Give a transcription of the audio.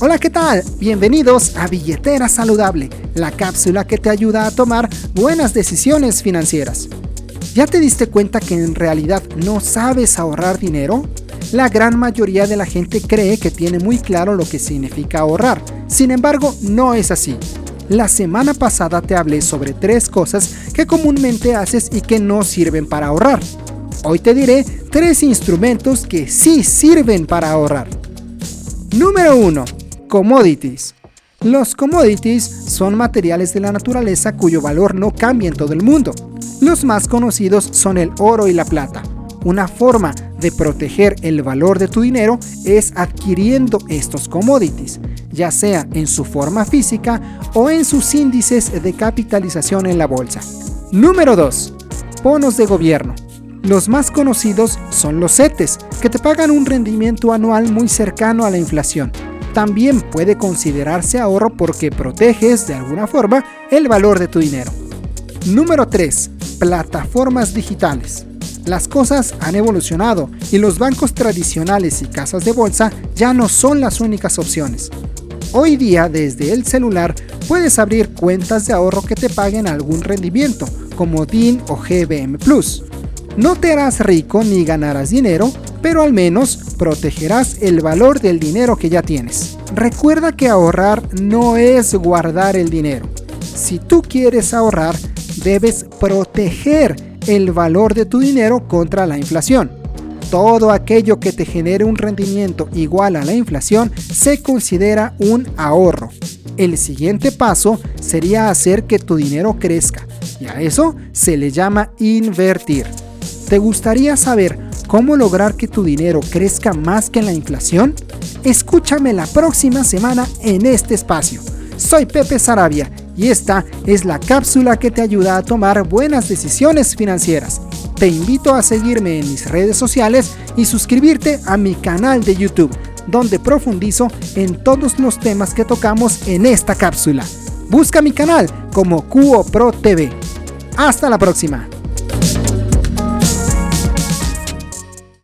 Hola, ¿qué tal? Bienvenidos a Billetera Saludable, la cápsula que te ayuda a tomar buenas decisiones financieras. ¿Ya te diste cuenta que en realidad no sabes ahorrar dinero? La gran mayoría de la gente cree que tiene muy claro lo que significa ahorrar. Sin embargo, no es así. La semana pasada te hablé sobre tres cosas que comúnmente haces y que no sirven para ahorrar. Hoy te diré tres instrumentos que sí sirven para ahorrar. Número 1 Commodities. Los commodities son materiales de la naturaleza cuyo valor no cambia en todo el mundo. Los más conocidos son el oro y la plata. Una forma de proteger el valor de tu dinero es adquiriendo estos commodities, ya sea en su forma física o en sus índices de capitalización en la bolsa. Número 2. Bonos de gobierno. Los más conocidos son los CETES, que te pagan un rendimiento anual muy cercano a la inflación también puede considerarse ahorro porque proteges de alguna forma el valor de tu dinero. Número 3. Plataformas digitales. Las cosas han evolucionado y los bancos tradicionales y casas de bolsa ya no son las únicas opciones. Hoy día desde el celular puedes abrir cuentas de ahorro que te paguen algún rendimiento, como DIN o GBM Plus. No te harás rico ni ganarás dinero, pero al menos protegerás el valor del dinero que ya tienes. Recuerda que ahorrar no es guardar el dinero. Si tú quieres ahorrar, debes proteger el valor de tu dinero contra la inflación. Todo aquello que te genere un rendimiento igual a la inflación se considera un ahorro. El siguiente paso sería hacer que tu dinero crezca y a eso se le llama invertir. ¿Te gustaría saber cómo lograr que tu dinero crezca más que la inflación? Escúchame la próxima semana en este espacio. Soy Pepe Sarabia y esta es la cápsula que te ayuda a tomar buenas decisiones financieras. Te invito a seguirme en mis redes sociales y suscribirte a mi canal de YouTube, donde profundizo en todos los temas que tocamos en esta cápsula. Busca mi canal como QoPro TV. Hasta la próxima.